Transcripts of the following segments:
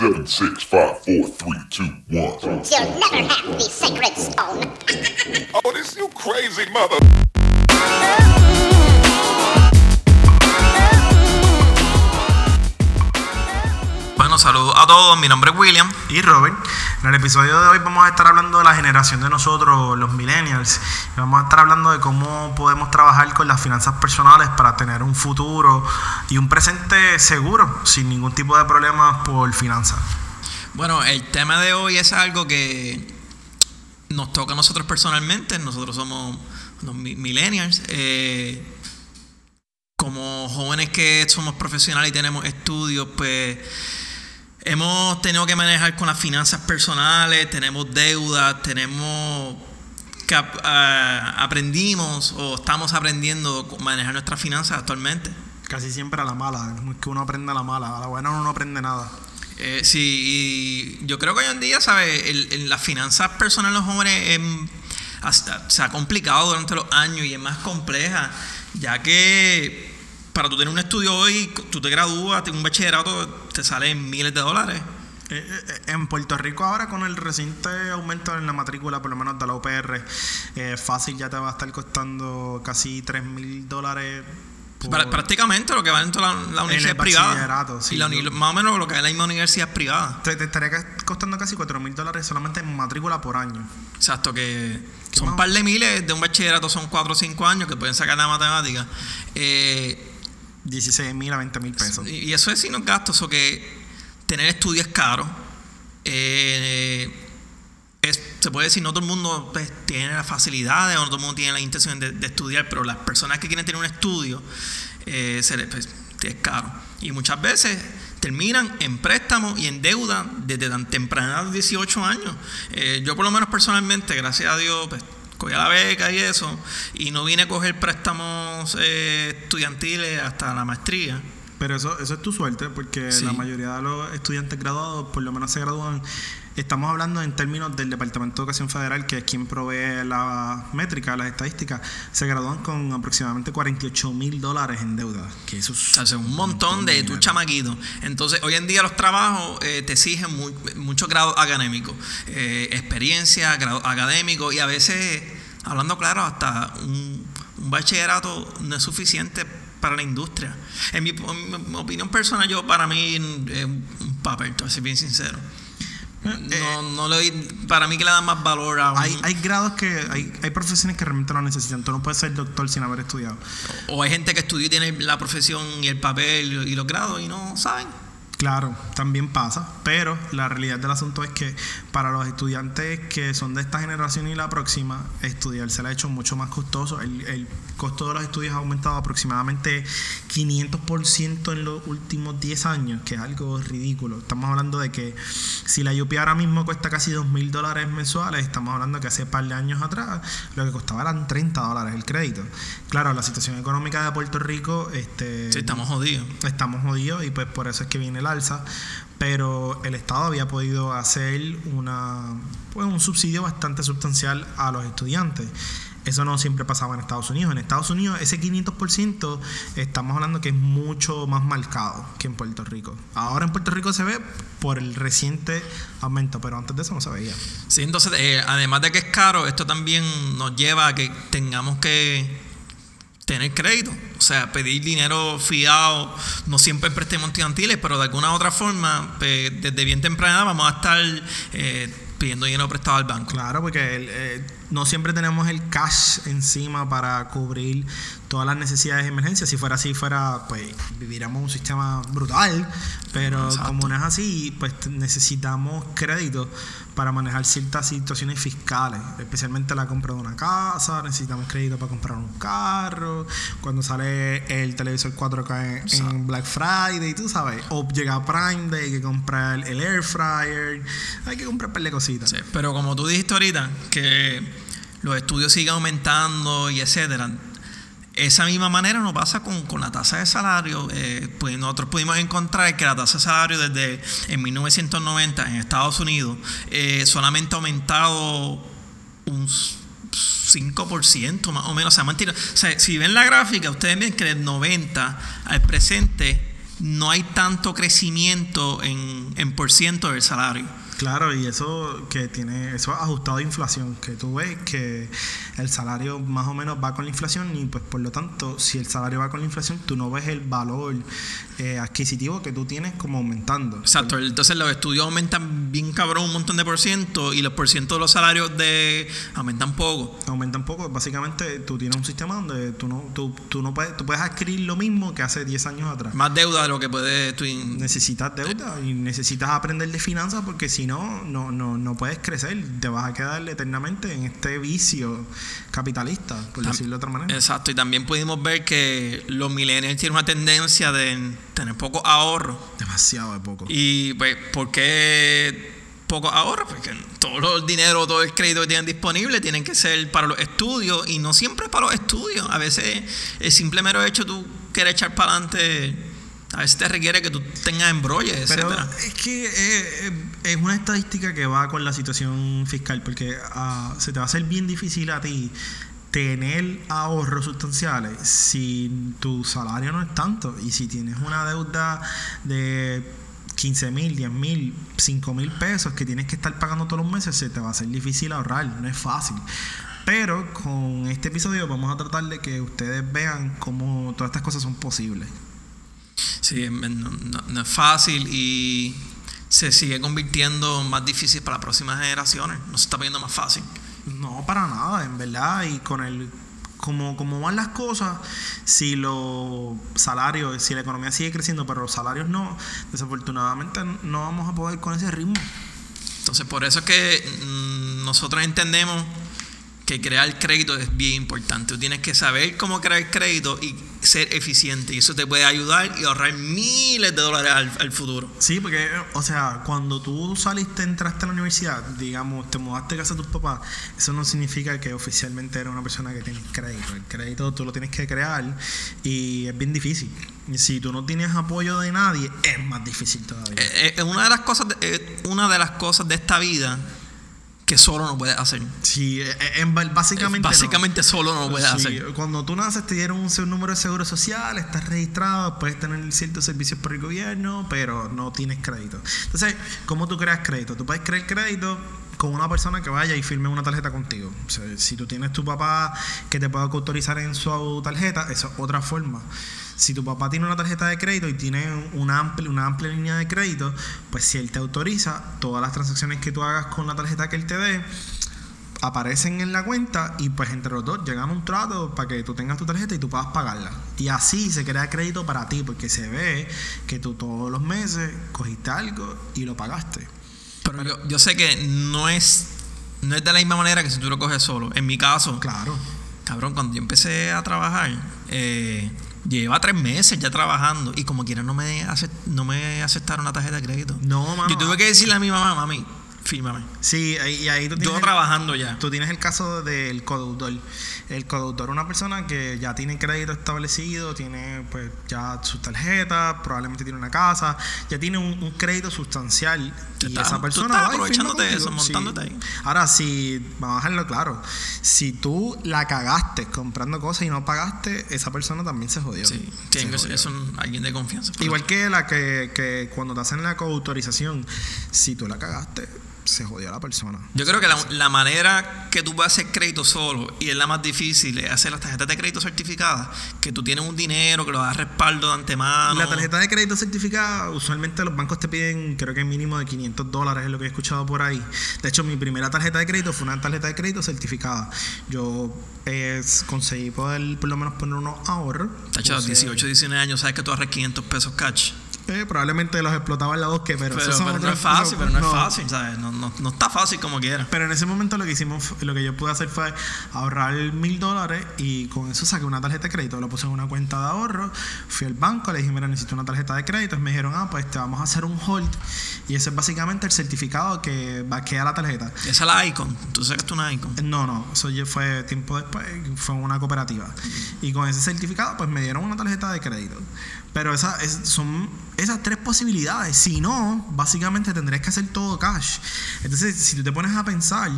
Seven, six, five, four, three, two, one. You'll never have the sacred stone. Oh, this you crazy mother. Saludos a todos, mi nombre es William. y Robert. En el episodio de hoy vamos a estar hablando de la generación de nosotros, los millennials. Y vamos a estar hablando de cómo podemos trabajar con las finanzas personales para tener un futuro y un presente seguro, sin ningún tipo de problemas por finanzas. Bueno, el tema de hoy es algo que nos toca a nosotros personalmente. Nosotros somos los mi- millennials. eh, como jóvenes que somos profesionales y tenemos estudios, pues hemos tenido que manejar con las finanzas personales, tenemos deudas, tenemos que ah, aprendimos o estamos aprendiendo a manejar nuestras finanzas actualmente. Casi siempre a la mala, es que uno aprende a la mala, a la buena uno no aprende nada. Eh, sí, y yo creo que hoy en día, ¿sabes? Las finanzas personales de los jóvenes hasta- se ha complicado durante los años y es más compleja, ya que para tú tener un estudio hoy, tú te gradúas, tienes un bachillerato, te salen miles de dólares. Eh, eh, eh, En Puerto Rico ahora con el reciente aumento en la matrícula, por lo menos de la UPR, eh, fácil ya te va a estar costando casi 3 mil dólares. por- prácticamente lo que vale en toda la, la universidad el privada. bachillerato, sí. y la uni- más o menos lo que en la misma universidad privada. Te, te estaría costando casi 4 mil dólares solamente en matrícula por año. Exacto, que ¿Qué son un par de miles de un bachillerato, son 4 o 5 años que pueden sacar la matemática. Eh, 16 mil a 20 mil pesos. Y eso es sin gastos, o que tener estudios es caro. Eh, es- se puede decir, no todo el mundo pues, tiene las facilidades o no todo el mundo tiene la intención de, estudiar, pero las personas que quieren tener un estudio eh, se les, pues, es caro. Y muchas veces terminan en préstamos y en deuda desde tan temprana de 18 años. Eh, yo por lo menos personalmente, gracias a Dios, pues, cogí la beca y eso, y no vine a coger préstamos eh, estudiantiles hasta la maestría. Pero eso, eso es tu suerte, porque Sí. la mayoría de los estudiantes graduados, por lo menos se gradúan. Estamos hablando en términos del Departamento de Educación Federal, que es quien provee la métrica, las estadísticas, se gradúan con aproximadamente 48 mil dólares en deuda. Que eso es, O sea, es un montón de tu dinero. chamaquito. Entonces, hoy en día los trabajos eh, te exigen mu- muchos grados académicos, eh, experiencia, grado académico y a veces, hablando claro, hasta un, un bachillerato no es suficiente para la industria. En mi, en mi opinión personal, yo para mí es un papel, ser bien sincero. No, no le doy- para mí que le da más valor a un, Hay, hay grados que, hay, hay profesiones que realmente lo necesitan. Tú no puedes ser doctor sin haber estudiado. o hay gente que estudia y tiene la profesión y el papel y los grados y no saben. Claro, también pasa, pero la realidad del asunto es que para los estudiantes que son de esta generación y la próxima, estudiar se le ha hecho mucho más costoso. El, el costo de los estudios ha aumentado aproximadamente 500% en los últimos 10 años, que es algo ridículo. Estamos hablando de que si la UP ahora mismo cuesta casi 2 mil dólares mensuales, estamos hablando que hace par de años atrás lo que costaba eran 30 dólares el crédito. Claro, la situación económica de Puerto Rico... Este, Sí, estamos jodidos. estamos jodidos y pues por eso es que viene el pero el Estado había podido hacer una pues un subsidio bastante sustancial a los estudiantes. Eso no siempre pasaba en Estados Unidos. En Estados Unidos ese 500% estamos hablando que es mucho más marcado que en Puerto Rico. Ahora en Puerto Rico se ve por el reciente aumento pero antes de eso no se veía. Sí, entonces, eh, además de que es caro, esto también nos lleva a que tengamos que tener crédito. O sea, pedir dinero fiado, no siempre préstamos estudiantiles, pero de alguna u otra forma, pues, desde bien temprana vamos a estar eh, pidiendo dinero prestado al banco. Claro, porque el, eh, no siempre tenemos el cash encima para cubrir todas las necesidades de emergencia. Si fuera así, fuera, pues viviríamos un sistema brutal. Pero Exacto. como no es así, pues necesitamos crédito para manejar ciertas situaciones fiscales, especialmente la compra de una casa, necesitamos crédito para comprar un carro, cuando sale el televisor 4K en, Black Friday, tú sabes, o llega Prime Day, hay que comprar el air fryer, hay que comprar un par de cositas. Sí, pero como tú dijiste ahorita, que los estudios siguen aumentando y etcétera. Esa misma manera nos pasa con, con la tasa de salario. Eh, pues nosotros pudimos encontrar que la tasa de salario desde en 1990 en Estados Unidos eh, solamente ha aumentado un 5% más o menos. O sea. O sea, si ven la gráfica, ustedes ven que del 90 al presente no hay tanto crecimiento en, en por ciento del salario. Claro, y eso que tiene, eso es ajustado a inflación, que tú ves que el salario más o menos va con la inflación y pues por lo tanto, si el salario va con la inflación, tú no ves el valor eh, adquisitivo que tú tienes como aumentando. Exacto, entonces los estudios aumentan bien cabrón un montón de por ciento y los por ciento de los salarios de aumentan poco. Aumentan poco, básicamente tú tienes un sistema donde tú no, tú, tú no puedes, tú puedes adquirir lo mismo que hace 10 años atrás. Más deuda de lo que puedes tú Necesitas deuda y necesitas aprender de finanzas porque si no, no, no, no puedes crecer. Te vas a quedar eternamente en este vicio capitalista, por Tam- decirlo de otra manera. Exacto, y también pudimos ver que los millennials tienen una tendencia de tener poco ahorro. Demasiado de poco. Y pues, ¿por qué poco ahorro? Porque todo el dinero, todo el crédito que tienen disponible tienen que ser para los estudios y no siempre para los estudios. A veces el simple mero hecho tú quieres echar para adelante, a veces te requiere que tú tengas embrolles, Pero etcétera. es que eh, eh, es una estadística que va con la situación fiscal, porque ah, se te va a hacer bien difícil a ti tener ahorros sustanciales si tu salario no es tanto y si tienes una deuda de 15 mil, 10 mil, 5 mil pesos que tienes que estar pagando todos los meses, se te va a hacer difícil ahorrar, no es fácil. Pero con este episodio vamos a tratar de que ustedes vean cómo todas estas cosas son posibles. Sí, no, no- es fácil y se sigue convirtiendo más difícil para las próximas generaciones. No se está poniendo más fácil. No, para nada, en verdad. Y con el. Como, como van las cosas, si los salarios, si la economía sigue creciendo, pero los salarios no, desafortunadamente no vamos a poder con ese ritmo. Entonces, por eso es que mm, nosotros entendemos que crear crédito es bien importante. Tú tienes que saber cómo crear crédito y ser eficiente. Y eso te puede ayudar y ahorrar miles de dólares al, al futuro. Sí, porque, o sea, cuando tú saliste, entraste a la universidad, digamos, te mudaste a casa de tus papás, eso no significa que oficialmente eres una persona que tiene crédito. El crédito tú lo tienes que crear y es bien difícil. Y si tú no tienes apoyo de nadie, es más difícil todavía. Eh, eh, una, de las cosas de, eh, una de las cosas de esta vida que solo no puedes hacer. Sí, eh, eh, en, básicamente. no. Básicamente solo no lo puedes Sí, hacer. Cuando tú naces te dieron un número de seguro social, estás registrado, puedes tener ciertos servicios por el gobierno, pero no tienes crédito. Entonces, ¿cómo tú creas crédito? Tú puedes crear crédito con una persona que vaya y firme una tarjeta contigo. O sea, si tú tienes tu papá que te pueda autorizar en su tarjeta, esa es otra forma. Si tu papá tiene una tarjeta de crédito y tiene una amplia, una amplia línea de crédito, pues si él te autoriza, todas las transacciones que tú hagas con la tarjeta que él te dé, aparecen en la cuenta y pues entre los dos llegan a un trato para que tú tengas tu tarjeta y tú puedas pagarla. Y así se crea crédito para ti porque se ve que tú todos los meses cogiste algo y lo pagaste. Pero yo, yo sé que no es, no es de la misma manera que si tú lo coges solo. En mi caso, Claro. cabrón, cuando yo empecé a trabajar, eh, lleva tres meses ya trabajando y como quiera no me, acep- no me aceptaron una tarjeta de crédito. No, mano. Yo tuve que decirle a mi mamá, mami, fírmame. Sí, y ahí tú Yo tienes el- trabajando ya. Tú tienes el caso del codeudor. El codeudor es una persona que ya tiene crédito establecido, tiene pues ya su tarjeta, probablemente tiene una casa, ya tiene un, un crédito sustancial. Tú y estás- esa tú persona estás va y firma aprovechándote de eso, montándote ahí. Ahora, si, vamos a dejarlo claro, si tú la cagaste comprando cosas y no pagaste, esa persona también se jodió. Sí, tiene que ser alguien de confianza. Igual que la que, que cuando te hacen la coautorización, si tú la cagaste, se jodió la persona. Yo creo que la, la manera que tú vas a hacer crédito solo y es la más difícil es hacer las tarjetas de crédito certificadas, que tú tienes un dinero, que lo das respaldo de antemano. La tarjeta de crédito certificada, usualmente los bancos te piden, creo que mínimo de 500 dólares, es lo que he escuchado por ahí. De hecho, mi primera tarjeta de crédito fue una tarjeta de crédito certificada. Yo eh, conseguí poder por lo menos poner unos ahorros. Tacho, a los Puse- 18, 19 años, sabes que tú ahorras 500 pesos cash. Probablemente los explotaba en la bosque, pero, Pero, no es fácil, pero no, es fácil, ¿sabes? No, no, no está fácil como quiera. Pero en ese momento lo que hicimos, lo que yo pude hacer fue ahorrar mil dólares y con eso saqué una tarjeta de crédito, lo puse en una cuenta de ahorro, fui al banco, le dije, mira, necesito una tarjeta de crédito, y me dijeron, ah, pues te vamos a hacer un hold y ese es básicamente el certificado que va a quedar la tarjeta. Esa es la Icon. Tú sacaste una Icon. No, no, eso ya fue tiempo después, fue una cooperativa. Y con ese certificado, pues me dieron una tarjeta de crédito. Pero esa, es- son esas tres posibilidades. Si no, básicamente tendrías que hacer todo cash. Entonces, si tú te pones a pensar,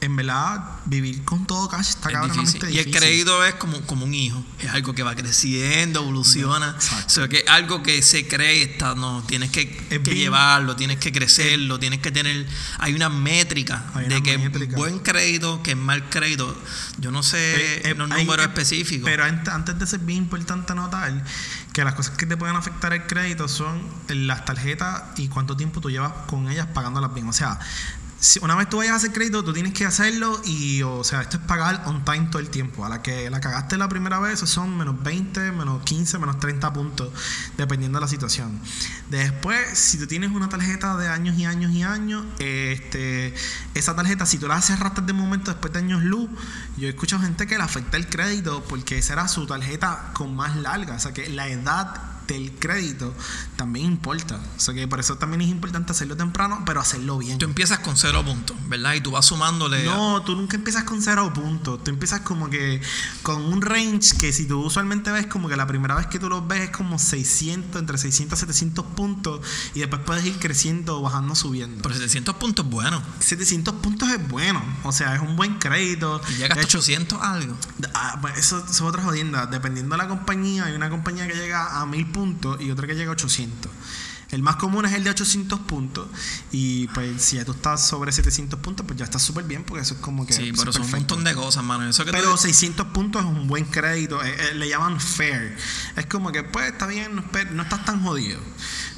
en verdad, vivir con todo cash está Es cabronamente difícil. Y el crédito es como, como un hijo. Es algo que va creciendo, evoluciona. O sea, que es algo que se cree, está, no, tienes que, Es llevarlo, tienes que crecerlo, tienes que tener. Hay una métrica Hay de una que métrica. buen crédito, que es mal crédito. Yo no sé Eh, eh, los números eh, específicos. Pero ant- antes de ser bien importante notar que las cosas que te pueden afectar el crédito son las tarjetas y cuánto tiempo tú llevas con ellas pagándolas bien. O sea, si una vez tú vayas a hacer crédito, tú tienes que hacerlo y, o sea, esto es pagar on time todo el tiempo. A la que la cagaste la primera vez, son menos 20, menos 15, menos 30 puntos, dependiendo de la situación. Después, si tú tienes una tarjeta de años y años y años, este, esa tarjeta, si tú la cerraste de momento después de años luz, yo he escuchado gente que le afecta el crédito porque esa era su tarjeta con más larga. O sea que la edad del crédito también importa. O sea que por eso también es importante hacerlo temprano, pero hacerlo bien. Tú empiezas con cero puntos, ¿verdad? Y tú vas sumándole. No, tú nunca empiezas con cero puntos. Tú empiezas como que con un range que si tú usualmente ves como que la primera vez que tú los ves es como 600, entre 600 y 700 puntos y después puedes ir creciendo, bajando, subiendo. Pero 700 puntos, bueno. 700 puntos es bueno, o sea, es un buen crédito. Y llegas a hecho, 800 algo. Ah, pues eso, eso es otra jodienda. Dependiendo de la compañía, hay una compañía que llega a 1000 puntos y otra que llega a 800. El más común es el de 800 puntos. Y pues si ya tú estás sobre 700 puntos, pues ya estás súper bien, porque eso es como que. Sí, pero son un montón de cosas, mano. Eso que Pero 600 puntos es un buen crédito. eh, eh, le llaman fair. Es como que, pues, está bien, no, estás tan jodido.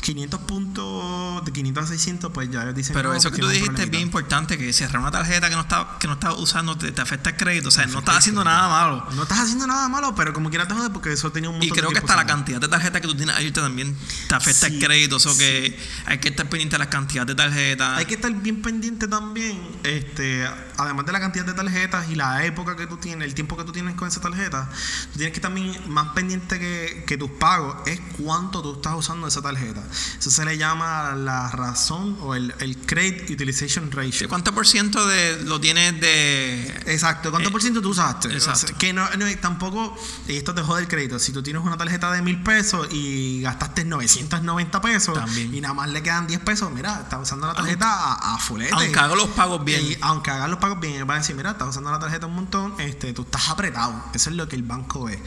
500 puntos, de 500 a 600, pues ya dicen. Pero no, eso que tú dijiste es bien importante, que cerrar una tarjeta que no está, que no estás usando te, te afecta el crédito. O sea, no estás haciendo nada malo. No estás haciendo nada malo, pero como quieras te jode porque eso tenía un montón Y creo de que hasta la cantidad de tarjetas que tú tienes ahí también te afecta Sí, el crédito. Que hay que estar pendiente de las cantidades de tarjetas. Hay que estar bien pendiente también, este, además de la cantidad de tarjetas y la época que tú tienes, el tiempo que tú tienes con esa tarjeta, tú tienes que también más pendiente que, que tus pagos es cuánto tú estás usando esa tarjeta. Eso se le llama la razón o el, el Credit Utilization Ratio. ¿Cuánto por ciento de lo tienes de Exacto, ¿cuánto Eh, por ciento tú usaste? exacto. O sea, que no, no, tampoco, y esto te jode el crédito. Si tú tienes una tarjeta de mil pesos y gastaste 990 pesos También. y nada más le quedan 10 pesos, mira, estás usando la tarjeta a, a fulete. Aunque hago los pagos bien. Y aunque hagas los pagos bien, van a decir, mira, estás usando la tarjeta un montón, este, tú estás apretado. Eso es lo que el banco ve.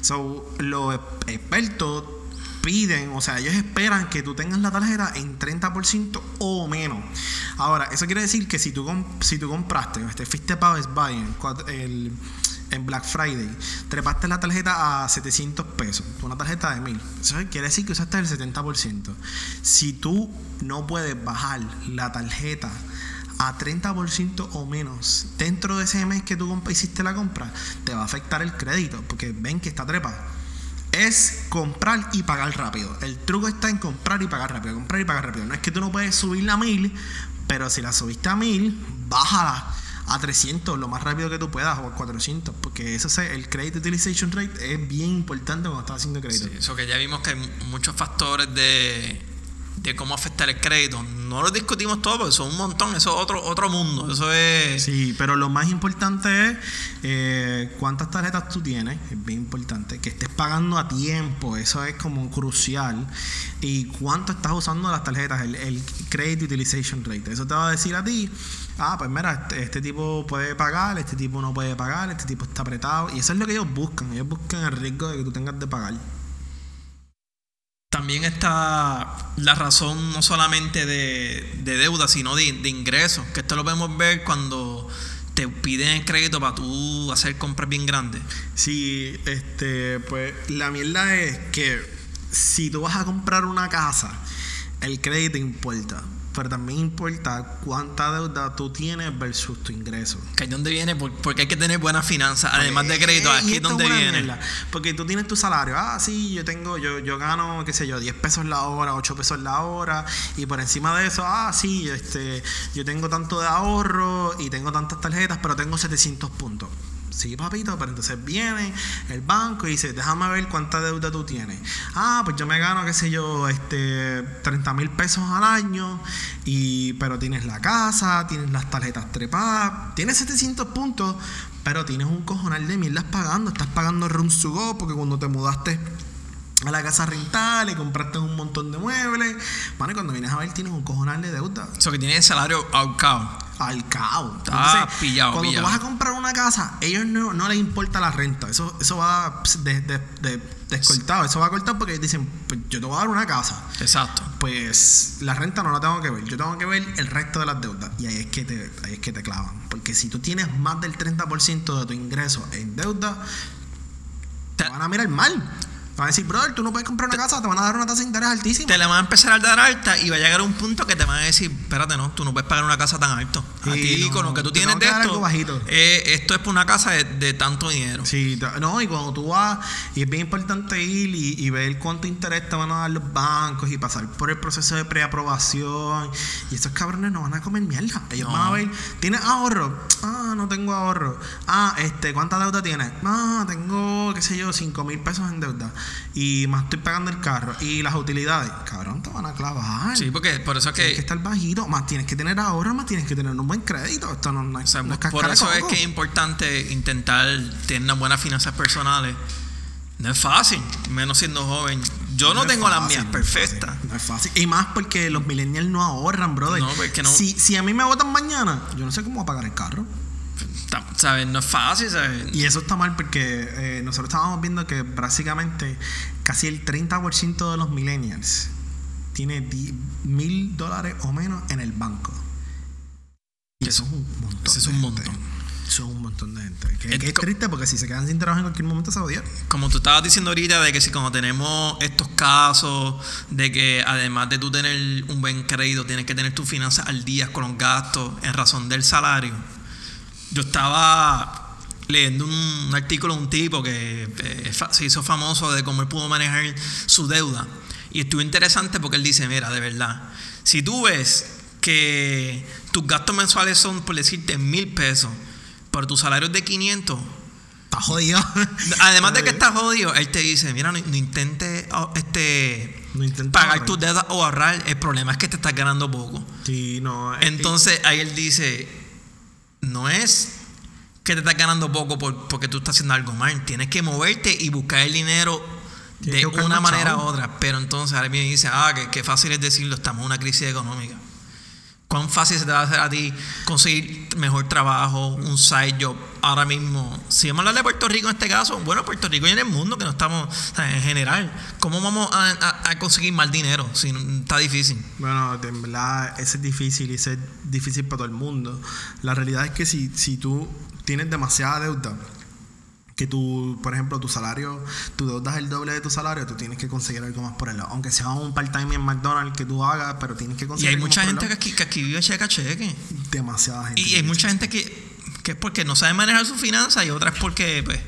So, los expertos piden, o sea, ellos esperan que tú tengas la tarjeta en 30% o menos. Ahora, eso quiere decir que si tú, si tú compraste, este, fuiste para Best Buy cuat- el- en Black Friday, trepaste la tarjeta a 700 pesos, una tarjeta de 1000. Eso quiere decir que usaste el 70%. Si tú no puedes bajar la tarjeta a 30% o menos dentro de ese mes que tú hiciste la compra, te va a afectar el crédito porque ven que está trepado. Es comprar y pagar rápido. El truco está en comprar y pagar rápido. Comprar y pagar rápido. No es que tú no puedes subirla a 1000, pero si la subiste a 1000, bájala a 300 lo más rápido que tú puedas o a 400. Porque eso es el credit utilization rate es bien importante cuando estás haciendo crédito. Sí, eso que ya vimos que hay mu- muchos factores de, de cómo afectar el crédito. No lo discutimos todo porque son un montón. Eso es otro, otro mundo. Eso es. Sí, pero lo más importante es eh, cuántas tarjetas tú tienes, es bien importante, que estés pagando a tiempo, eso es como crucial, y cuánto estás usando las tarjetas, el, el Credit Utilization Rate. Eso te va a decir a ti, ah, pues mira, este, este tipo puede pagar, este tipo no puede pagar, este tipo está apretado, y eso es lo que ellos buscan, ellos buscan el riesgo de que tú tengas de pagar. También está la razón no solamente de, de deuda, sino de, de ingresos. Que esto lo podemos ver cuando te piden el crédito para tú hacer compras bien grandes. Sí, este, pues la mierda es que si tú vas a comprar una casa, el crédito importa, pero también importa cuánta deuda tú tienes versus tu ingreso. Que donde viene, por- porque hay que tener buenas finanzas, además de crédito. Eh, Aquí es donde viene. mierda, Porque tú tienes tu salario. Ah, sí, yo tengo, yo, yo gano, qué sé yo, 10 pesos la hora, 8 pesos la hora. Y por encima de eso, ah, sí, este, yo tengo tanto de ahorro y tengo tantas tarjetas, pero tengo 700 puntos. Sí, papito, pero entonces viene el banco y dice, déjame ver cuánta deuda tú tienes. Ah, pues yo me gano, qué sé yo, este, 30 mil pesos al año, y, pero tienes la casa, tienes las tarjetas trepadas, tienes 700 puntos, pero tienes un cojonal de mierdas pagando. Estás pagando Run to Go porque cuando te mudaste a la casa rental y compraste un montón de muebles, bueno, y cuando vienes a ver tienes un cojonal de deuda. Eso que tiene el salario al cabo. Ah, pillado, cuando pillado. tú vas a comprar una casa, ellos no, no les importa la renta. Eso, eso va de, de- de- descortado. Eso va cortado porque ellos dicen, pues yo te voy a dar una casa. Exacto. Pues la renta no la tengo que ver. Yo tengo que ver el resto de las deudas. Y ahí es que te, ahí es que te clavan. Porque si tú tienes más del 30% de tu ingreso en deuda, te Te- van a mirar mal. Van a decir, brother, tú no puedes comprar una casa, te van a dar una tasa de interés altísima. Te la van a empezar a dar alta y va a llegar a un punto que te van a decir, espérate, no, tú no puedes pagar una casa tan alto. A Sí, ti, no, con lo que tú tienes de esto, algo bajito. eh, esto es por una casa de, de tanto dinero. Sí, no, y cuando tú vas, y es bien importante ir y, y ver cuánto interés te van a dar los bancos y pasar por el proceso de preaprobación. Y esos cabrones no van a comer mierda. Ellos No. van a ver, ¿tienes ahorro? Ah, no tengo ahorro. Ah, este, ¿cuánta deuda tienes? Ah, tengo, qué sé yo, 5 mil pesos en deuda. Y más estoy pagando el carro. Y las utilidades, cabrón, te van a clavar. Sí, porque por eso es Tienes que que, estar bajito, más tienes que tener ahorro, más tienes que tener un buen crédito. Esto no, no, o sea, no es por eso es que es importante intentar tener unas buenas finanzas personales. No es fácil, menos siendo joven. Yo no, tengo las fácil, mías no es perfectas. No es fácil. Y más porque los millennials no ahorran, brother. No, porque no- Si, si a mí me votan mañana, yo no sé cómo voy a pagar el carro. ¿Sabes? No es fácil, ¿sabes? Y eso está mal porque eh, nosotros estábamos viendo que básicamente casi el 30% de los millennials tiene mil dólares o menos en el banco. Y eso es un montón. Ese es un gente. montón. Eso es un montón de gente. Que, Es que es triste porque si se quedan sin trabajo en cualquier momento se odian. como tú estabas diciendo ahorita, de que si como tenemos estos casos, de que además de tú tener un buen crédito, tienes que tener tus finanzas al día con los gastos en razón del salario. Yo estaba leyendo un, un artículo de un tipo que eh, se hizo famoso de cómo él pudo manejar su deuda. Y estuvo interesante porque él dice, mira, de verdad, si tú ves que tus gastos mensuales son, por decirte, mil pesos, pero tu salario es de 500, Está jodido. Además de que estás jodido, él te dice, mira, no, no intentes oh, este, No pagar tus deudas o ahorrar. El problema es que te estás ganando poco. Sí, no. Entonces ahí él dice, no es que te estás ganando poco por- porque tú estás haciendo algo mal. Tienes que moverte y buscar el dinero Tienes de una manera u otra. Pero entonces ahora y dice, ah, que, que fácil es decirlo, estamos en una crisis económica. ¿Cuán fácil se te va a hacer a ti conseguir mejor trabajo, un side job ahora mismo? Si vamos a hablar de Puerto Rico en este caso, bueno, Puerto Rico y en el mundo que no estamos, en general, ¿cómo vamos a, conseguir más dinero si está difícil? Bueno, en verdad, ese es difícil y ese es difícil para todo el mundo. La realidad es que si, si tú tienes demasiada deuda, que tú, por ejemplo, tu salario, tu deuda es el doble de tu salario, tú tienes que conseguir algo más por el lado. Aunque sea un part-time en McDonald's que tú hagas, pero tienes que Y conseguir hay algo mucha más por el gente que aquí, que aquí vive cheque a cheque. Demasiada gente. Y hay mucha gente que, que es porque no sabe manejar sus finanzas y otra es porque, pues,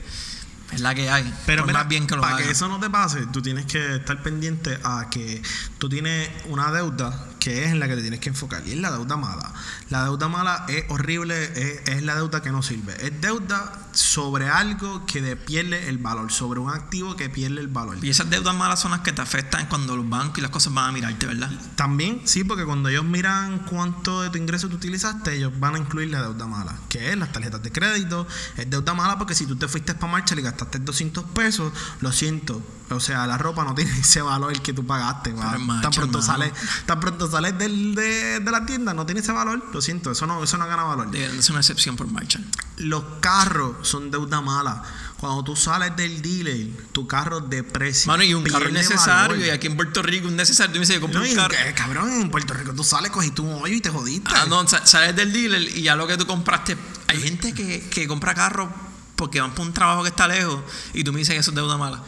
es la que hay. Pero mira, más bien que lo para haga. que eso no te pase, tú tienes que estar pendiente a que tú tienes una deuda que es en la que te tienes que enfocar y es la deuda mala. La deuda mala es horrible, es, es la deuda que no sirve. Es deuda sobre algo que de- pierde el valor, sobre un activo que pierde el valor. Y esas deudas malas son las que te afectan cuando los bancos y las cosas van a mirarte, ¿verdad? También, sí, porque cuando ellos miran cuánto de tu ingreso tú utilizaste, ellos van a incluir la deuda mala, que es las tarjetas de crédito. Es deuda mala porque si tú te fuiste para marcha y gastaste 200 pesos, lo siento. O sea, la ropa no tiene ese valor que tú pagaste. Pero es macho, tan pronto sales, tan pronto sales del- de, de la tienda, no tiene ese valor. Lo siento, eso no, eso no gana valor. Debería ser una excepción por marcha. Los carros son deuda mala. Cuando tú sales del dealer, tu carro deprecia. Mano, y un carro es necesario. valor. Y aquí en Puerto Rico es necesario. Tú me dices, yo compré No, un carro. eh, cabrón, en Puerto Rico tú sales, cogiste un hoyo y te jodiste. Ah, no, sa- sales del dealer y ya lo que tú compraste. Hay gente que, que compra carros porque van por un trabajo que está lejos y tú me dices que eso es deuda mala.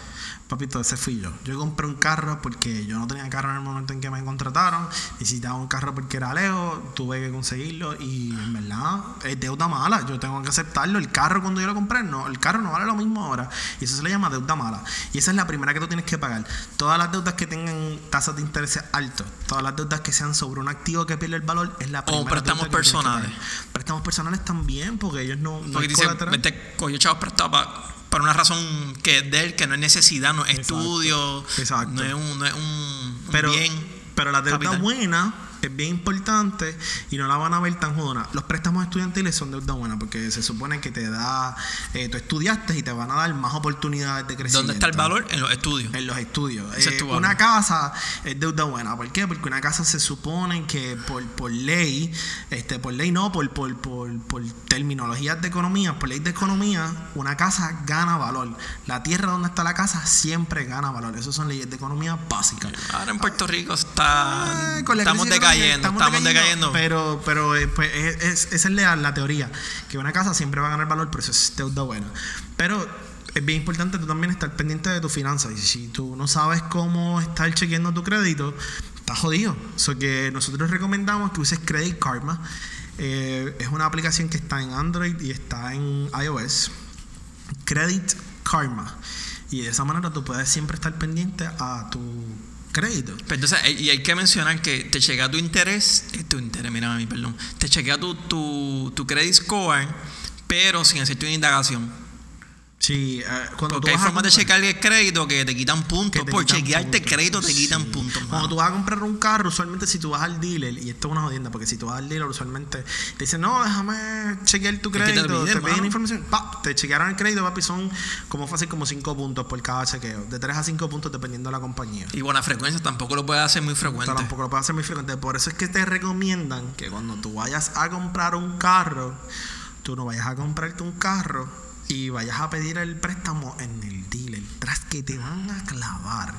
Papito, ese fui yo. Yo compré un carro porque yo no tenía carro en el momento en que me contrataron. Necesitaba un carro porque era lejos. Tuve que conseguirlo y en verdad es deuda mala. Yo tengo que aceptarlo. El carro cuando yo lo compré, no, el carro no vale lo mismo ahora. Y eso se le llama deuda mala. Y esa es la primera que tú tienes que pagar. Todas las deudas que tengan tasas de interés altos, todas las deudas que sean sobre un activo que pierde el valor, es la primera. préstamos deuda que que personales. pagar. Préstamos personales también, porque ellos no. no Porque hay dice, colateral. vete, cogió chavos prestados para una razón que es de él, que no es necesidad, no es Exacto. estudio, Exacto. no es un, no es un, un pero, bien. pero la deuda capital. buena es bien importante y no la van a ver tan jodona. Los préstamos estudiantiles son deuda buena porque se supone que te da, eh, tú estudiaste y te van a dar más oportunidades de crecimiento. ¿Dónde está el valor? En los estudios. En los estudios. Es Eh, una casa es deuda buena. ¿Por qué? Porque una casa se supone que por, por ley, este, por ley no, por, por, por, por terminologías de economía, por ley de economía, una casa gana valor. La tierra donde está la casa siempre gana valor. Esas son leyes de economía básicas. Ahora en Puerto Rico está. Ah, con la estamos crisis económica decayendo, estamos decayendo. Pero, pero eh, pues, es, es- esa es la, la teoría, que una casa siempre va a ganar valor, pero eso es deuda buena. Pero es bien importante tú también estar pendiente de tus finanzas. Y si tú no sabes cómo estar chequeando tu crédito, estás jodido. So que nosotros recomendamos que uses Credit Karma. Eh, es una aplicación que está en Android y está en iOS. Credit Karma. Y de esa manera tú puedes siempre estar pendiente a tu crédito. Pero entonces, y hay que mencionar que te chequea tu interés, tu interés, mira a mí, perdón, te chequea tu, tu, tu credit score, pero sin hacerte una indagación. Sí, cuando Porque tú hay formas de checar el crédito que te quitan puntos. te Por quitan chequearte puntos. crédito te quitan puntos. Cuando mano. tú vas a comprar un carro, usualmente si tú vas al dealer, y esto es una jodienda, porque si tú vas al dealer, usualmente te dicen, no, déjame chequear tu te crédito, te, piden mano. información, pa, te chequearon el crédito, papi, son como fácil como 5 puntos por cada chequeo, de 3 a 5 puntos dependiendo de la compañía. Y buena frecuencia, tampoco lo puedes hacer muy frecuente. tampoco lo puedes hacer muy frecuente. Por eso es que te recomiendan que cuando tú vayas a comprar un carro, tú no vayas a comprarte un carro y vayas a pedir el préstamo en el dealer. Tras que te van a clavar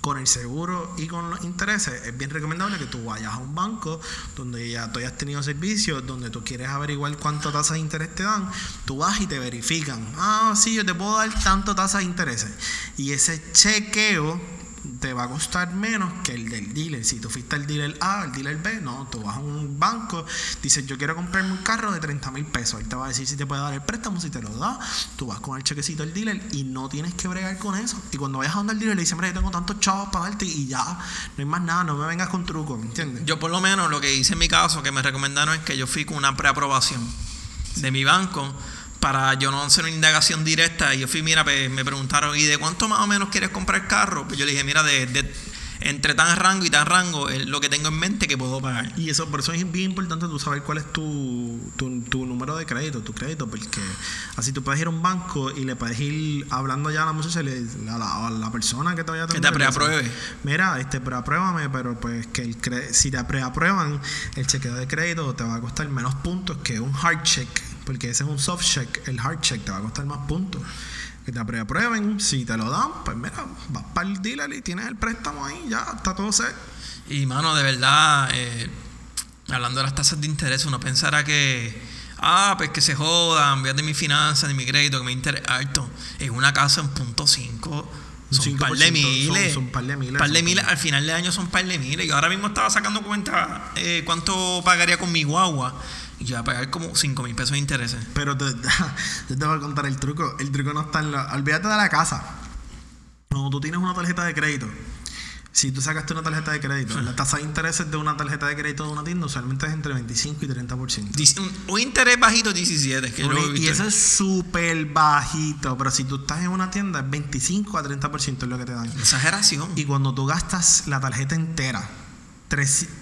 con el seguro y con los intereses, es bien recomendable que tú vayas a un banco donde ya tú hayas tenido servicios, donde tú quieres averiguar cuánto tasa de interés te dan, tú vas y te verifican. Ah, sí, yo te puedo dar tanto tasa de intereses. Y ese chequeo te va a costar menos que el del dealer. Si tú fuiste al dealer A, al dealer B, no, tú vas a un banco, dices yo quiero comprarme un carro de 30 mil pesos. Él te va a decir si te puede dar el préstamo, si te lo da. Tú vas con el chequecito al dealer y no tienes que bregar con eso. Y cuando vayas a donde el dealer le dices, mira, yo tengo tantos chavos para darte y ya, no hay más nada, no me vengas con trucos, ¿me entiendes? Yo por lo menos lo que hice en mi caso, que me recomendaron es que yo fui con una preaprobación de mi banco para yo no hacer una indagación directa. Y yo fui, mira, pues, me preguntaron, ¿y de cuánto más o menos quieres comprar el carro? Pues yo le dije, mira, de, de- entre tan rango y tan rango es lo que tengo en mente que puedo pagar. Y eso, por eso es bien importante tú saber cuál es tu, tu, tu número de crédito, tu crédito, porque así tú puedes ir a un banco y le puedes ir hablando ya a la muchacha, a la, a la persona que te vaya a Que atender, te le dices, preapruebe. Mira, este, preapruébame, pero pues que el si te preaprueban, el chequeo de crédito te va a costar menos puntos que un hard check, porque ese es un soft check, el hard check te va a costar más puntos. Que te preaprueben, si te lo dan, pues mira, vas para el dealer y tienes el préstamo ahí, ya está todo set. Y mano, de verdad, eh, hablando de las tasas de interés, uno pensará que, ah, pues que se jodan, de mi finanzas, de mi crédito, que me interesa alto. Es una casa en punto 5. Son un par de 5%, miles. son- son par de miles, Par de miles, al final de año son par de miles. Yo ahora mismo estaba sacando cuenta eh, cuánto pagaría con mi guagua. Y yo voy a pagar como 5 mil pesos de intereses. Pero te, yo te voy a contar el truco. El truco no está en la. Olvídate de la casa. Cuando tú tienes una tarjeta de crédito, si tú sacaste una tarjeta de crédito, la tasa de intereses de una tarjeta de crédito de una tienda usualmente es entre 25 y 30%. Dice- Un, un interés bajito 17, que lo he y visto. eso es súper bajito. Pero si tú estás en una tienda, es 25 a 30% es lo que te dan. Exageración. Y cuando tú gastas la tarjeta entera,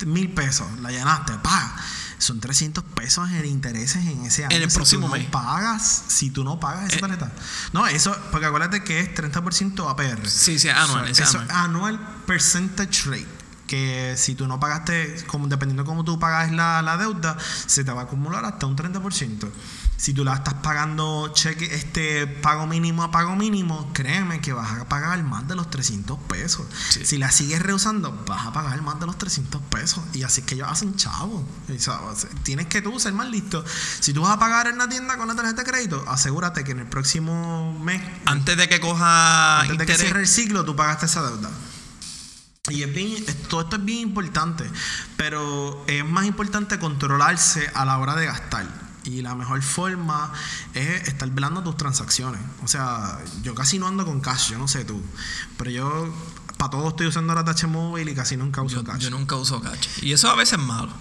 mil pesos, la llenaste, pa, son 300 pesos en intereses en ese año. En el Si próximo tú no mes. pagas, si tú no pagas esa Eh. tarjeta. No, eso, porque acuérdate que es 30% APR. Sí, sí, anual, So, ese eso anual. es anual percentage rate. Que si tú no pagaste, como dependiendo de cómo tú pagas la, la deuda, se te va a acumular hasta un 30%. Si tú la estás pagando cheque, este pago mínimo a pago mínimo, créeme que vas a pagar más de los 300 pesos. Sí. Si la sigues rehusando, vas a pagar más de los 300 pesos. Y así es que ellos hacen chavo. O sea, tienes que tú ser más listo. Si tú vas a pagar en la tienda con la tarjeta de crédito, asegúrate que en el próximo mes Antes de que coja antes de que cierre el ciclo, tú pagaste esa deuda. Y es bien, todo esto es bien importante, pero es más importante controlarse a la hora de gastar. Y la mejor forma es estar velando tus transacciones. O sea, yo casi no ando con cash, yo no sé tú. Pero yo, para todo estoy usando la Touch Móvil y casi nunca uso yo, cash. yo nunca uso cash. Y eso a veces es malo.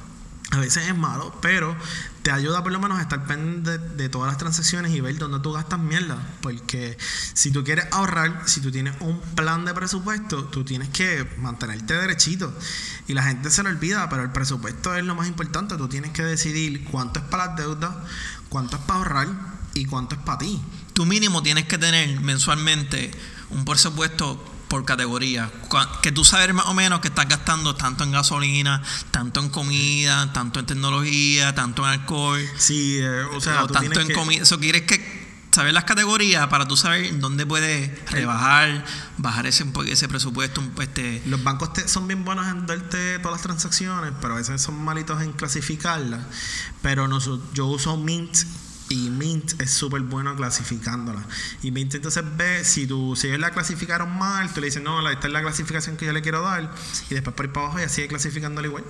A veces es malo, pero te ayuda por lo menos a estar pendiente de, de todas las transacciones y ver dónde tú gastas mierda. Porque si tú quieres ahorrar, si tú tienes un plan de presupuesto, tú tienes que mantenerte derechito. Y la gente se lo olvida, pero el presupuesto es lo más importante. Tú tienes que decidir cuánto es para las deudas, cuánto es para ahorrar y cuánto es para ti. Tú mínimo tienes que tener mensualmente un presupuesto por categoría. Que tú sabes más o menos que estás gastando tanto en gasolina, tanto en comida, tanto en tecnología, tanto en alcohol, Sí, eh, o sea, o tú tanto en que- comida. Eso quieres que saber las categorías para tú saber dónde puedes rebajar, bajar ese, ese presupuesto, este, Los bancos te- son bien buenos en darte todas las transacciones, pero a veces son malitos en clasificarlas. Pero noso- yo uso Mint y Mint es súper bueno clasificándola. Y Mint entonces ve si tú, si ellos la clasificaron mal, tú le dices, no, esta es la clasificación que yo le quiero dar. Y después por ir para abajo y sigue clasificándola igual.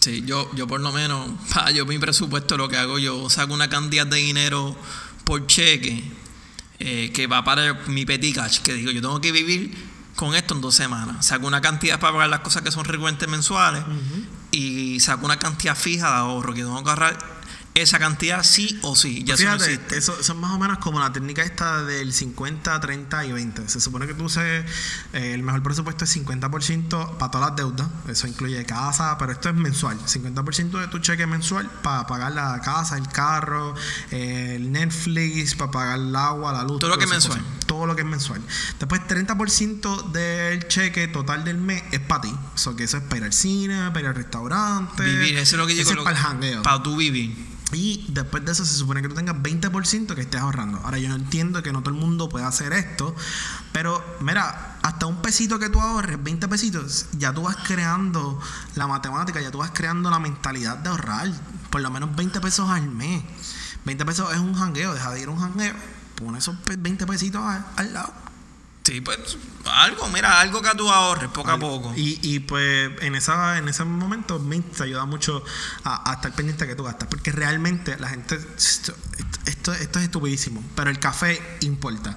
Sí, yo, yo por lo menos, pa, yo mi presupuesto lo que hago, yo saco una cantidad de dinero por cheque eh, que va para mi petty cash, que digo, yo tengo que vivir con esto en dos semanas. Saco una cantidad para pagar las cosas que son recurrentes mensuales y saco una cantidad fija de ahorro, que tengo que ahorrar esa cantidad sí o sí. Ya eso no Fíjate, existe. eso, eso es más o menos como la técnica esta del 50, 30 y 20. Se supone que tú uses eh, el mejor presupuesto es 50% para todas las deudas. Eso incluye casa, pero esto es mensual. 50% de tu cheque mensual para pagar la casa, el carro, eh, el Netflix, para pagar el agua, la luz. Todo lo que es mensual. cosas. Todo lo que es mensual. Después 30% del cheque total del mes es para ti. Eso que eso es para ir al cine, para ir al restaurante. Vivir, eso es lo que yo es para el. Para tú vivir. Y después de eso se supone que tú tengas 20% que estés ahorrando. Ahora yo no entiendo que no todo el mundo pueda hacer esto, pero mira, hasta un pesito que tú ahorres, 20 pesitos, ya tú vas creando la matemática, ya tú vas creando la mentalidad de ahorrar. Por lo menos 20 pesos al mes. 20 pesos es un jangueo, deja de ir un jangueo, pon esos pe- 20 pesitos al lado. Sí, pues algo, mira, algo que tú ahorres poco a poco. Y, y pues en esa en ese momento Mint te ayuda mucho a, a estar pendiente de que tú gastas. Porque realmente la gente. Esto, esto, esto es estupidísimo. Pero el café importa.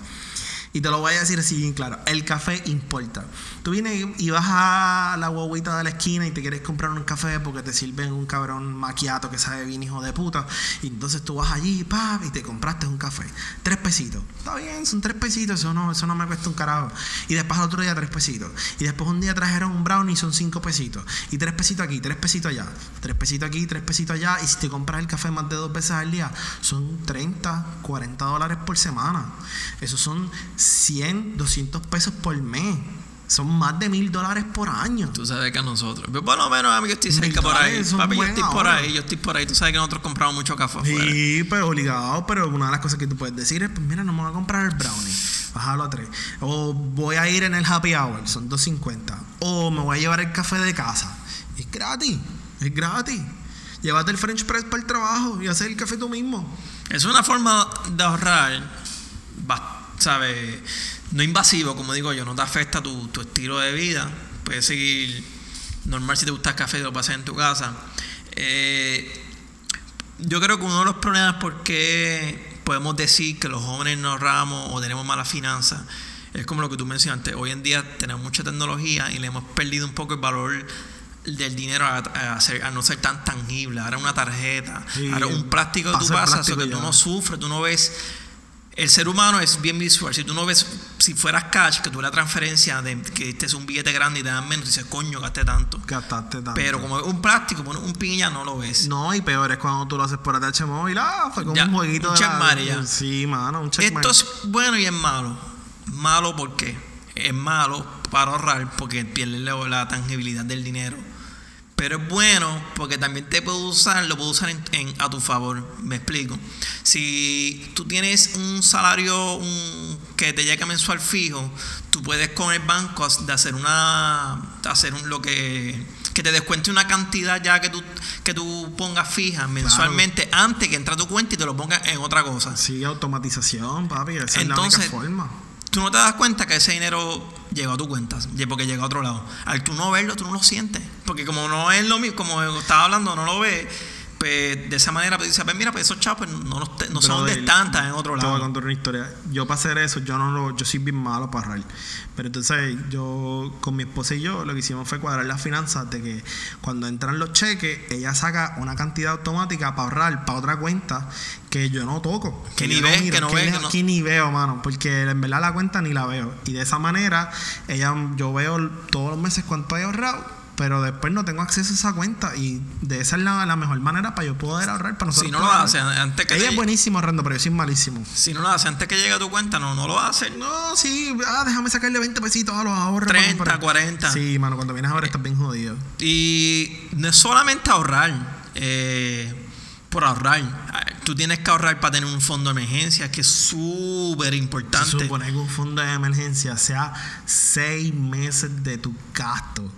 Y te lo voy a decir así bien claro. El café importa. Tú vienes y vas a la guaguita de la esquina y te quieres comprar un café porque te sirven un cabrón maquiato que sabe bien hijo de puta. Y entonces tú vas allí, pap, y te compraste un café. Tres pesitos. Está bien, son tres pesitos. Eso no, eso no me cuesta un carajo. Y después al otro día tres pesitos. Y después un día trajeron un brownie y son cinco pesitos. Y tres pesitos aquí, tres pesitos allá. Tres pesitos aquí, tres pesitos allá. Y si te compras el café más de dos veces al día, son 30, 40 dólares por semana. Esos son 100, 200 pesos por mes. Son más de mil dólares por año. Tú sabes que a nosotros. Pero por lo menos a mí yo estoy cerca por ahí. Papi, yo estoy por ahí, yo estoy por ahí. Tú sabes que nosotros compramos mucho café afuera. Sí, pero obligado, pero una de las cosas que tú puedes decir es, pues mira, no me voy a comprar el brownie, bájalo a tres. O voy a ir en el happy hour, son 2.50. O me voy a llevar el café de casa. Es gratis, es gratis. Llévate el French press para el trabajo y hacer el café tú mismo. Es una forma de ahorrar, ba- ¿sabes? No invasivo, como digo yo, no te afecta tu, tu estilo de vida. Puedes seguir normal si te gusta el café, lo pasas en tu casa. Eh, yo creo que uno de los problemas por qué podemos decir que los jóvenes no ahorramos o tenemos malas finanzas es como lo que tú mencionaste. Hoy en día tenemos mucha tecnología y le hemos perdido un poco el valor del dinero a, a ser- a no ser tan tangible. Ahora una tarjeta, Sí, ahora un plástico que tú pasas, que tú no sufres, tú no ves. El ser humano es bien visual. Si tú no ves, si fueras cash, que tú la transferencia de que este es un billete grande y te dan menos, dices, coño, gasté tanto. Gastaste tanto. Pero como es un plástico, pones un piña, no lo ves. No, y peor es cuando tú lo haces por ATH móvil. Ah, fue como Ya, un jueguito un de la- ya. Sí, mano, un checkmark. Esto es bueno y es malo. Malo porque es malo para ahorrar porque pierde la tangibilidad del dinero. Pero es bueno porque también te puedo usar, lo puedo usar en- en- a tu favor. Me explico. Si tú tienes un salario un- que te llega mensual fijo, tú puedes con el banco de hacer una de hacer un, lo que que te descuente una cantidad ya que tú que tú pongas fija mensualmente antes que entra a tu cuenta y te lo pongas en otra cosa. Sí, automatización, papi. Esa Entonces, es la única forma. Tú no te das cuenta que ese dinero llegó a tu cuenta, porque llega a otro lado. Al tú no verlo, tú no lo sientes. Porque como no es lo mismo, como estaba hablando, no lo ves, pues de esa manera pues dices, pues mira, pues esos chavos pues, no, te- no son de tantas en otro Te voy a lado. contar una historia. Yo para hacer eso, yo no lo, yo soy bien malo para ahorrar. Pero entonces yo con mi esposa y yo lo que hicimos fue cuadrar las finanzas de que cuando entran los cheques, ella saca una cantidad automática para ahorrar para otra cuenta que yo no toco. Que ni ves, que no ves, ni- que no- que ni veo, mano. Porque en verdad la cuenta ni la veo. Y de esa manera, ella, yo veo todos los meses cuánto he ahorrado. Pero después no tengo acceso a esa cuenta y de esa es la, la mejor manera para yo poder ahorrar para nosotros. Si no lo hace antes que Ella es buenísimo ahorrando, pero yo soy malísimo. Si no lo hace antes que llegue a tu cuenta, no, no lo hace. No, sí, ah, déjame sacarle 20 pesitos a los ahorros. 30, para comprar. 40. Sí, mano, cuando vienes a ver estás bien jodido. Y no es solamente ahorrar, eh, por ahorrar. Tú tienes que ahorrar para tener un fondo de emergencia, que es súper importante. supone que un fondo de emergencia sea seis meses de tu gasto.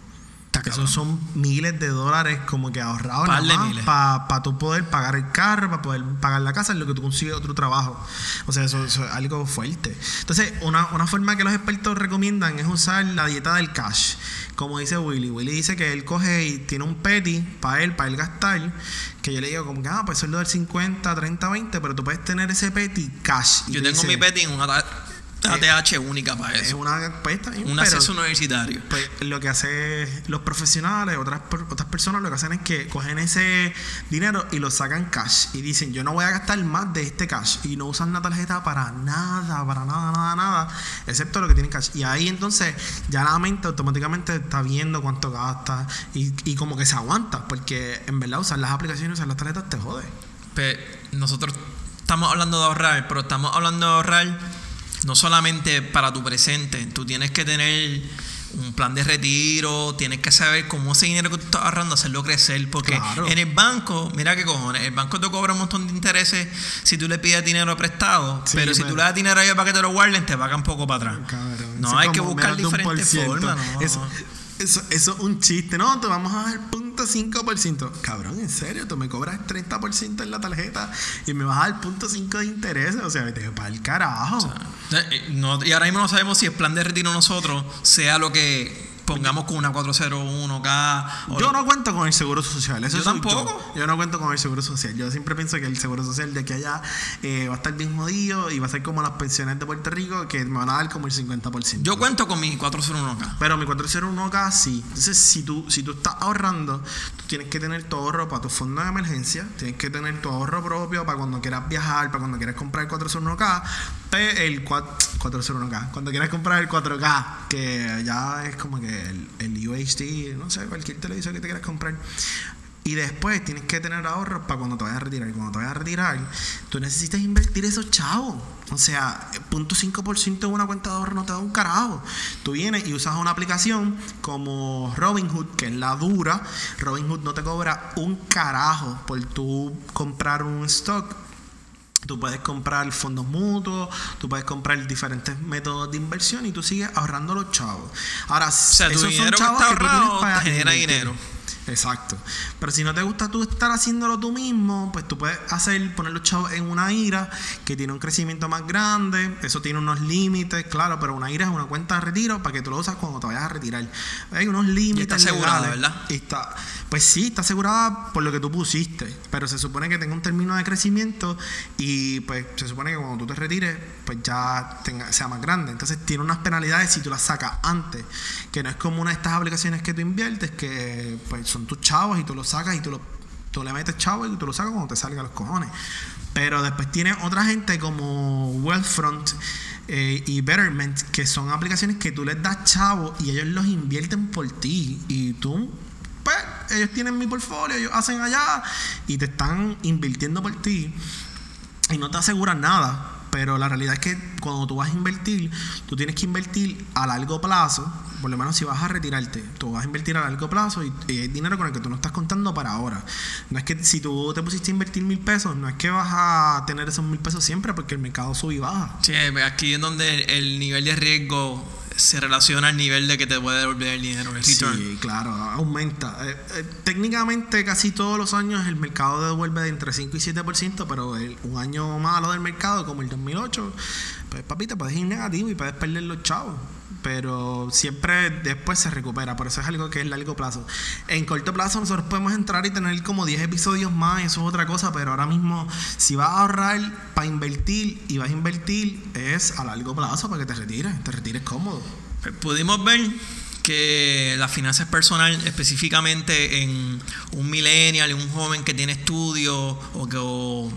Que esos son miles de dólares como que ahorrados para tú poder pagar el carro, para poder pagar la casa, en lo que tú consigues otro trabajo. O sea, eso, eso es algo fuerte. Entonces, una, una forma que los expertos recomiendan es usar la dieta del cash. Como dice Willy. Willy dice que él coge y tiene un petty para él, para él gastar. Que yo le digo como que, ah, pues sueldo del 50, 30, 20, pero tú puedes tener ese petty cash. Y Yo te tengo dice, mi petty en una ta- ATH única para Es eso. una pues, Un pero- acceso universitario. pues lo que hace los profesionales, otras, otras personas lo que hacen es que cogen ese dinero y lo sacan cash y dicen yo no voy a gastar más de este cash y no usan la tarjeta para nada, para nada, nada, nada, excepto lo que tienen cash. Y ahí entonces ya la mente automáticamente está viendo cuánto gasta y, y como que se aguanta, porque en verdad usar las aplicaciones, usar las tarjetas te jode. Pues, nosotros estamos hablando de ahorrar, pero estamos hablando de ahorrar no solamente para tu presente. Tú tienes que tener un plan de retiro, tienes que saber cómo ese dinero que tú estás ahorrando hacerlo crecer. Porque Claro. en el banco, mira qué cojones, el banco te cobra un montón de intereses si tú le pides dinero prestado, Sí, pero si pero- tú le das dinero a ellos para que te lo guarden, te pagan poco para atrás. Cabrón, no, hay que buscar diferentes formas. no. Eso, eso, eso es un chiste. No, te vamos a dar 0.5%. Cabrón, en serio, tú me cobras 30% en la tarjeta y me vas a dar 0.5% de interés. O sea, vete para el carajo. Eh, no- y ahora mismo no sabemos si el plan de retiro nosotros sea lo que pongamos con una 401k. o yo no cuento con el seguro social. Eso Yo tampoco. Yo. Yo no cuento con el seguro social. Yo siempre pienso que el seguro social de aquí a allá eh, va a estar bien jodido y va a ser como las pensiones de Puerto Rico que me van a dar como el 50%. Yo cuento con mi 401k. Pero mi 401k sí. Entonces, si tú, si tú estás ahorrando, tú tienes que tener tu ahorro para tu fondo de emergencia, tienes que tener tu ahorro propio para cuando quieras viajar, para cuando quieras comprar el 401k, pe- el 4, 401k, cuando quieras comprar el 4K, que ya es como que el, UHD, no sé, cualquier televisor que te quieras comprar. Y después tienes que tener ahorros para cuando te vayas a retirar. Y cuando te vayas a retirar, tú necesitas invertir esos chavos. O sea, punto .5% de una cuenta de ahorro no te da un carajo. Tú vienes y usas una aplicación como Robinhood, que es la dura. Robinhood no te cobra un carajo por tú comprar un stock. Tú puedes comprar fondos mutuos, tú puedes comprar diferentes métodos de inversión y tú sigues ahorrando los chavos. Ahora, O sea, tu esos son dinero que chavos está que tú tienes ahorrado para te genera invertir. dinero. Exacto. Pero si no te gusta tú estar haciéndolo tú mismo, pues tú puedes hacer, poner los chavos en una IRA que tiene un crecimiento más grande. Eso tiene unos límites, claro, pero una IRA es una cuenta de retiro para que tú lo usas cuando te vayas a retirar. Hay unos límites. está asegurada, legales. ¿verdad? Y está, pues sí, está asegurada por lo que tú pusiste, pero se supone que tenga un término de crecimiento y pues se supone que cuando tú te retires, pues ya tenga, sea más grande. Entonces tiene unas penalidades si tú las sacas antes, que no es como una de estas aplicaciones que tú inviertes, que pues son tus chavos y tú los sacas y tú, lo, tú le metes chavos y tú lo sacas cuando te salga los cojones. Pero después tiene otra gente como Wealthfront eh, y Betterment, que son aplicaciones que tú les das chavos y ellos los invierten por ti. Y tú pues ellos tienen mi portfolio, ellos hacen allá y te están invirtiendo por ti y no te aseguran nada. Pero la realidad es que cuando tú vas a invertir, tú tienes que invertir a largo plazo, por lo menos si vas a retirarte, tú vas a invertir a largo plazo y, y hay dinero con el que tú no estás contando para ahora. No es que si tú te pusiste a invertir mil pesos, no es que vas a tener esos mil pesos siempre porque el mercado sube y baja. Sí, aquí es donde el nivel de riesgo se relaciona al nivel de que te puede devolver el dinero, el. Sí, claro, aumenta. Eh, eh, técnicamente casi todos los años el mercado devuelve de entre 5 y 7%, pero el- un año malo del mercado como el 2008, pues papi, te puedes ir negativo y puedes perder los chavos. Pero siempre después se recupera. Por eso es algo que es largo plazo. En corto plazo nosotros podemos entrar y tener como 10 episodios más, eso es otra cosa. Pero ahora mismo, si vas a ahorrar para invertir y vas a invertir, es a largo plazo para que te retires. Te retires cómodo. Pues pudimos ver que las finanzas personales, específicamente en un millennial, un joven que tiene estudios o que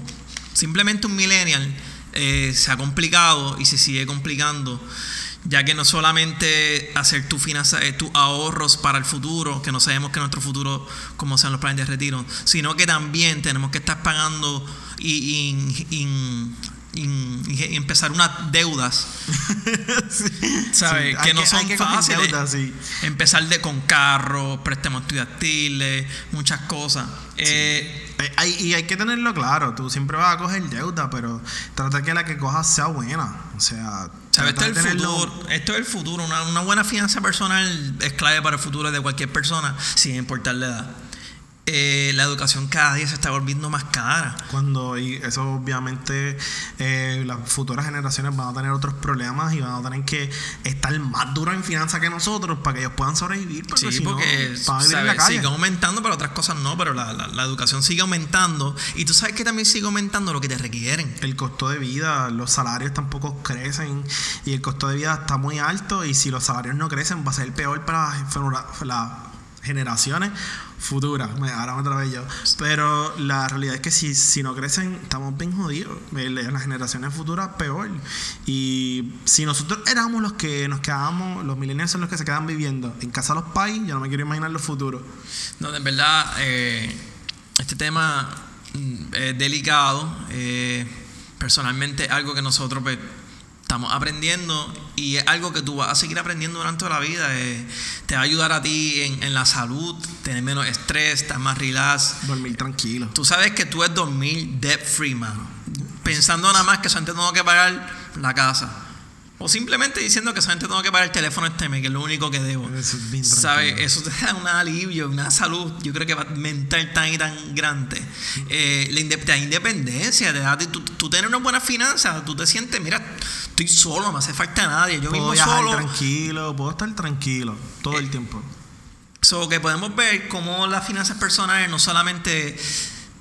simplemente un millennial, eh, se ha complicado y se sigue complicando, ya que no solamente hacer tu finanza, eh, tus ahorros para el futuro, que no sabemos que nuestro futuro, como sean los planes de retiro, sino que también tenemos que estar pagando y, y- y- y- y empezar unas deudas ¿sabes? Sí, que no que- son que fáciles. deudas, sí. Empezar de con carros, préstamos estudiantiles, muchas cosas. Eh, Eh, hay- y hay que tenerlo claro, tú siempre vas a coger deuda, pero trata que la que cojas sea buena. O sea, ¿Sabes? trata Esto es el futuro. Esto es el futuro. Una, una buena finanza personal es clave para el futuro de cualquier persona, sin importar la edad. Eh, la educación cada día se está volviendo más cara. Cuando, y eso obviamente, eh, las futuras generaciones van a tener otros problemas y van a tener que estar más duros en finanzas que nosotros para que ellos puedan sobrevivir. Porque Sí, si no, porque van a vivir en la calle. sigue aumentando, pero otras cosas no. Pero la, la- la educación sigue aumentando. Y tú sabes que también sigue aumentando lo que te requieren. El costo de vida, los salarios tampoco crecen y el costo de vida está muy alto y si los salarios no crecen va a ser peor para las generaciones futuras. Me- Ahora me trabé yo. Pero la realidad es que si, si no crecen estamos bien jodidos. Las generaciones futuras peor. Y si nosotros éramos los que nos quedábamos, los millennials son los que se quedan viviendo en casa de los pais, yo no me quiero imaginar los futuros. No, en verdad, eh, este tema mm, es delicado. eh, personalmente, algo que nosotros pues, estamos aprendiendo y es algo que tú vas a seguir aprendiendo durante toda la vida. eh, te va a ayudar a ti en, en la salud, tener menos estrés, estar más relax. Dormir tranquilo. Tú sabes que tú es dormir debt free, mano. Pensando nada más que solamente tengo que pagar la casa. O simplemente diciendo que solamente tengo que pagar el teléfono este mes, que es lo único que debo. Eso es bien. Eso te da un alivio, una salud, yo creo que va- mental tan y tan grande. Eh, la inde- te da independencia, te da, tú, tú tienes una buena finanza, tú te sientes, mira, estoy solo, no me hace falta nadie, yo Puedo mismo solo. tranquilo, puedo estar tranquilo todo el tiempo. So que podemos ver cómo las finanzas personales no solamente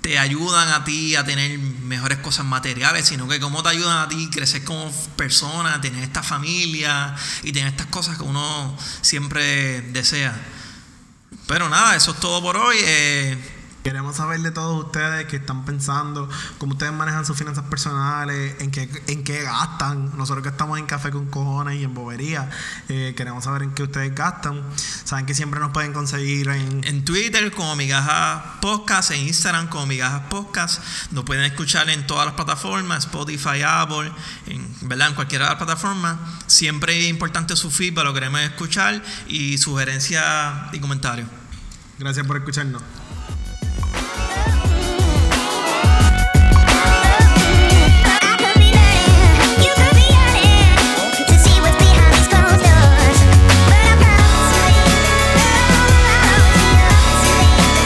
te ayudan a ti a tener mejores cosas materiales, sino que cómo te ayudan a ti a crecer como persona, tener esta familia y tener estas cosas que uno siempre desea. Pero nada, eso es todo por hoy. Eh, Queremos saber de todos ustedes que están pensando, cómo ustedes manejan sus finanzas personales, en qué, en qué gastan. Nosotros que estamos en café con cojones y en bobería, eh, queremos saber en qué ustedes gastan. Saben que siempre nos pueden conseguir en, en Twitter como Migajas Podcast, en Instagram como Migajas Podcast. Nos pueden escuchar en todas las plataformas, Spotify, Apple, en, ¿verdad? en cualquiera de las plataformas. Siempre es importante su feedback, lo queremos escuchar y sugerencias y comentarios. Gracias por escucharnos. Bye.